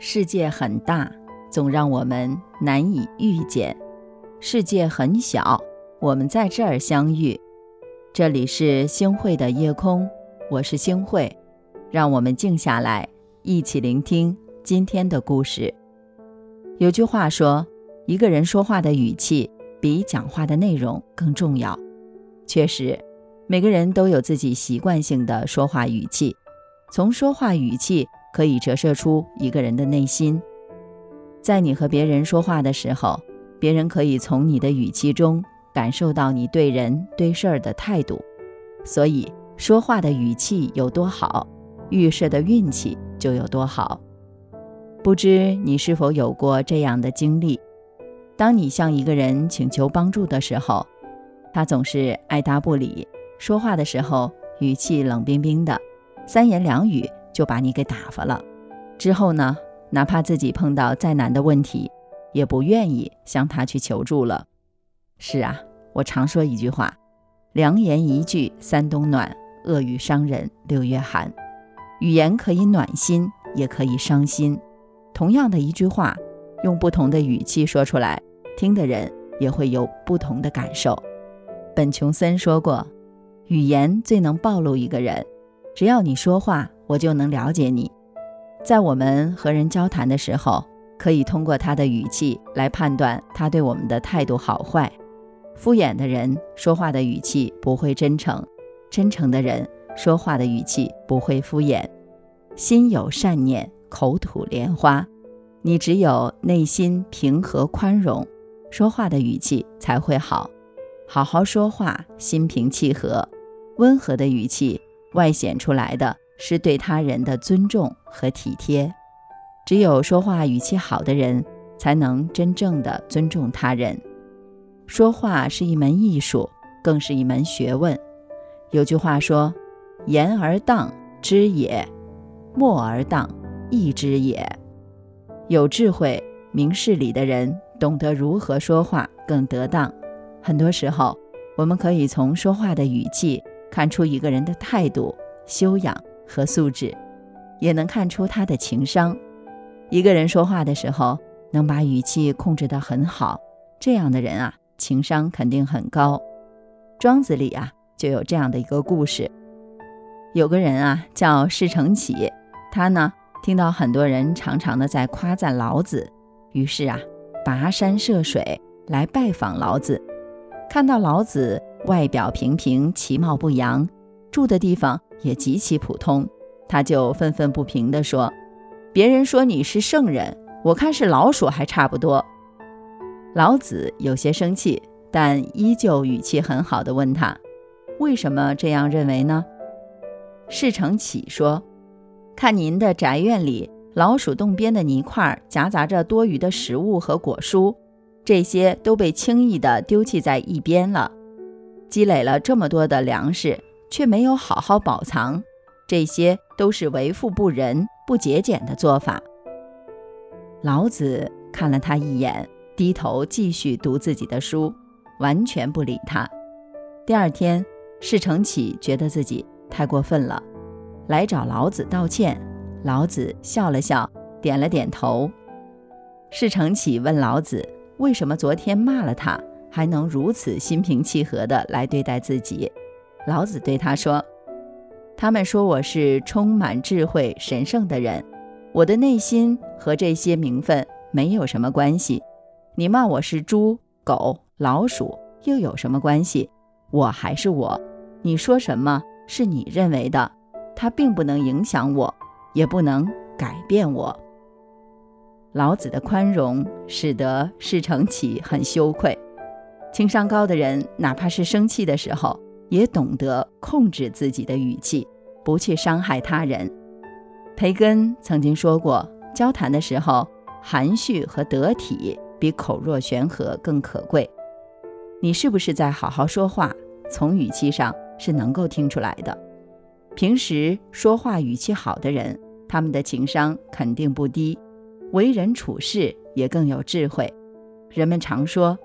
世界很大，总让我们难以遇见；世界很小，我们在这儿相遇。这里是星汇的夜空，我是星汇，让我们静下来，一起聆听今天的故事。有句话说，一个人说话的语气比讲话的内容更重要。确实，每个人都有自己习惯性的说话语气，从说话语气。可以折射出一个人的内心。在你和别人说话的时候，别人可以从你的语气中感受到你对人对事儿的态度。所以，说话的语气有多好，预设的运气就有多好。不知你是否有过这样的经历？当你向一个人请求帮助的时候，他总是爱答不理，说话的时候语气冷冰冰的，三言两语。就把你给打发了，之后呢，哪怕自己碰到再难的问题，也不愿意向他去求助了。是啊，我常说一句话：良言一句三冬暖，恶语伤人六月寒。语言可以暖心，也可以伤心。同样的一句话，用不同的语气说出来，听的人也会有不同的感受。本琼森说过，语言最能暴露一个人。只要你说话。我就能了解你，在我们和人交谈的时候，可以通过他的语气来判断他对我们的态度好坏。敷衍的人说话的语气不会真诚，真诚的人说话的语气不会敷衍。心有善念，口吐莲花。你只有内心平和宽容，说话的语气才会好。好好说话，心平气和，温和的语气外显出来的。是对他人的尊重和体贴，只有说话语气好的人，才能真正的尊重他人。说话是一门艺术，更是一门学问。有句话说：“言而当知也，默而当意之也。”有智慧、明事理的人，懂得如何说话更得当。很多时候，我们可以从说话的语气看出一个人的态度、修养。和素质，也能看出他的情商。一个人说话的时候，能把语气控制得很好，这样的人啊，情商肯定很高。庄子里啊，就有这样的一个故事：有个人啊，叫释承启，他呢，听到很多人常常的在夸赞老子，于是啊，跋山涉水来拜访老子。看到老子外表平平，其貌不扬，住的地方。也极其普通，他就愤愤不平地说：“别人说你是圣人，我看是老鼠还差不多。”老子有些生气，但依旧语气很好的问他：“为什么这样认为呢？”事成启说：“看您的宅院里，老鼠洞边的泥块夹杂着多余的食物和果蔬，这些都被轻易地丢弃在一边了，积累了这么多的粮食。”却没有好好保藏，这些都是为富不仁、不节俭的做法。老子看了他一眼，低头继续读自己的书，完全不理他。第二天，释承启觉得自己太过分了，来找老子道歉。老子笑了笑，点了点头。释承启问老子：“为什么昨天骂了他，还能如此心平气和地来对待自己？”老子对他说：“他们说我是充满智慧、神圣的人，我的内心和这些名分没有什么关系。你骂我是猪、狗、老鼠，又有什么关系？我还是我。你说什么是你认为的，它并不能影响我，也不能改变我。”老子的宽容使得释承启很羞愧。情商高的人，哪怕是生气的时候。也懂得控制自己的语气，不去伤害他人。培根曾经说过，交谈的时候，含蓄和得体比口若悬河更可贵。你是不是在好好说话？从语气上是能够听出来的。平时说话语气好的人，他们的情商肯定不低，为人处事也更有智慧。人们常说，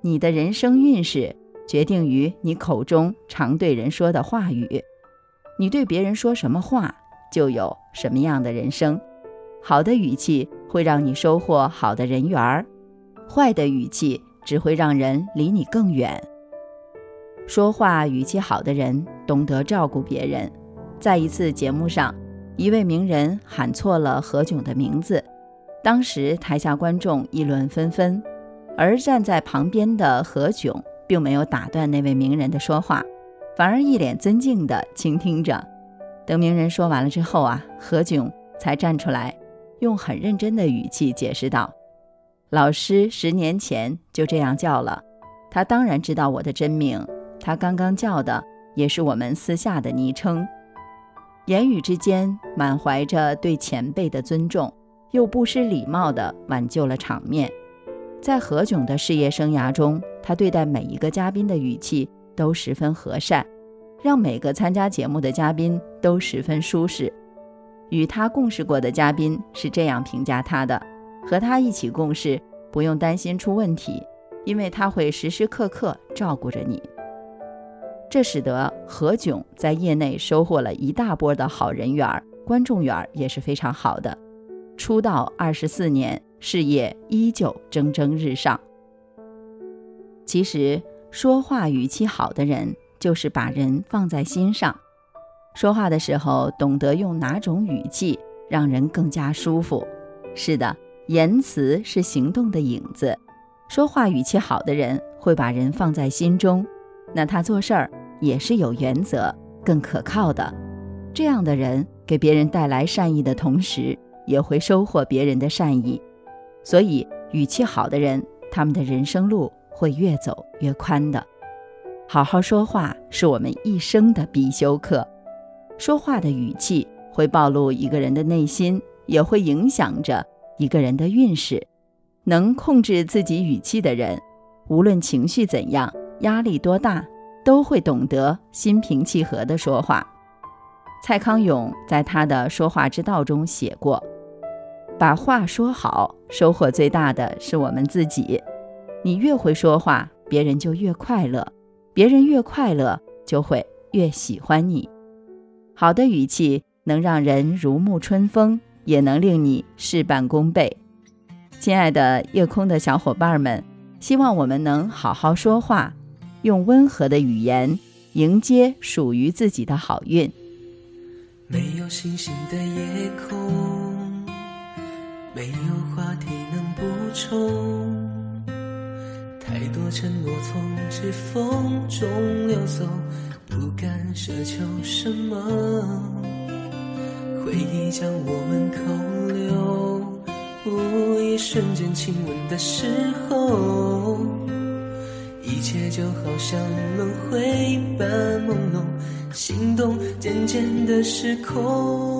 你的人生运势。决定于你口中常对人说的话语，你对别人说什么话，就有什么样的人生。好的语气会让你收获好的人缘儿，坏的语气只会让人离你更远。说话语气好的人懂得照顾别人。在一次节目上，一位名人喊错了何炅的名字，当时台下观众议论纷纷，而站在旁边的何炅并没有打断那位名人的说话，反而一脸尊敬地倾听着。等名人说完了之后啊，何炅才站出来，用很认真的语气解释道：“老师十年前就这样叫了，他当然知道我的真名。他刚刚叫的也是我们私下的昵称。”言语之间满怀着对前辈的尊重，又不失礼貌地挽救了场面。在何炅的事业生涯中，他对待每一个嘉宾的语气都十分和善。让每个参加节目的嘉宾都十分舒适。与他共事过的嘉宾是这样评价他的：和他一起共事，不用担心出问题，因为他会时时刻刻照顾着你。这使得何炅在业内收获了一大波的好人缘，观众缘也是非常好的。出道二十四年，事业依旧蒸蒸日上。其实，说话语气好的人。就是把人放在心上，说话的时候懂得用哪种语气让人更加舒服。是的，言辞是行动的影子。说话语气好的人会把人放在心中，那他做事儿也是有原则、更可靠的。这样的人给别人带来善意的同时，也会收获别人的善意。所以，语气好的人，他们的人生路会越走越宽的。好好说话是我们一生的必修课。说话的语气会暴露一个人的内心，也会影响着一个人的运势。能控制自己语气的人，无论情绪怎样，压力多大，都会懂得心平气和的说话。蔡康永在他的《说话之道》中写过：“把话说好，收获最大的是我们自己。你越会说话，别人就越快乐。”别人越快乐，就会越喜欢你。好的语气能让人如沐春风，也能令你事半功倍。亲爱的夜空的小伙伴们，希望我们能好好说话，用温和的语言迎接属于自己的好运。没有星星的夜空，没有话题能补充。太多承诺从指缝中流走，不敢奢求什么。回忆将我们扣留，一瞬间亲吻的时候，一切就好像轮回般朦胧，心动渐渐的失控。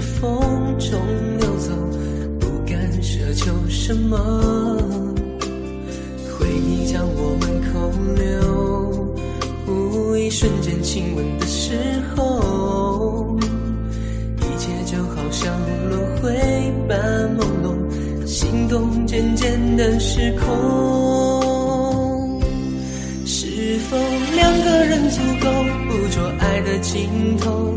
风中溜走，不敢奢求什么？回忆将我们扣留，一瞬间亲吻的时候，一切就好像轮回般朦胧，心动渐渐的失控。是否两个人足够捕捉爱的尽头？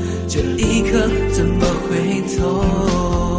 这一刻怎么回头？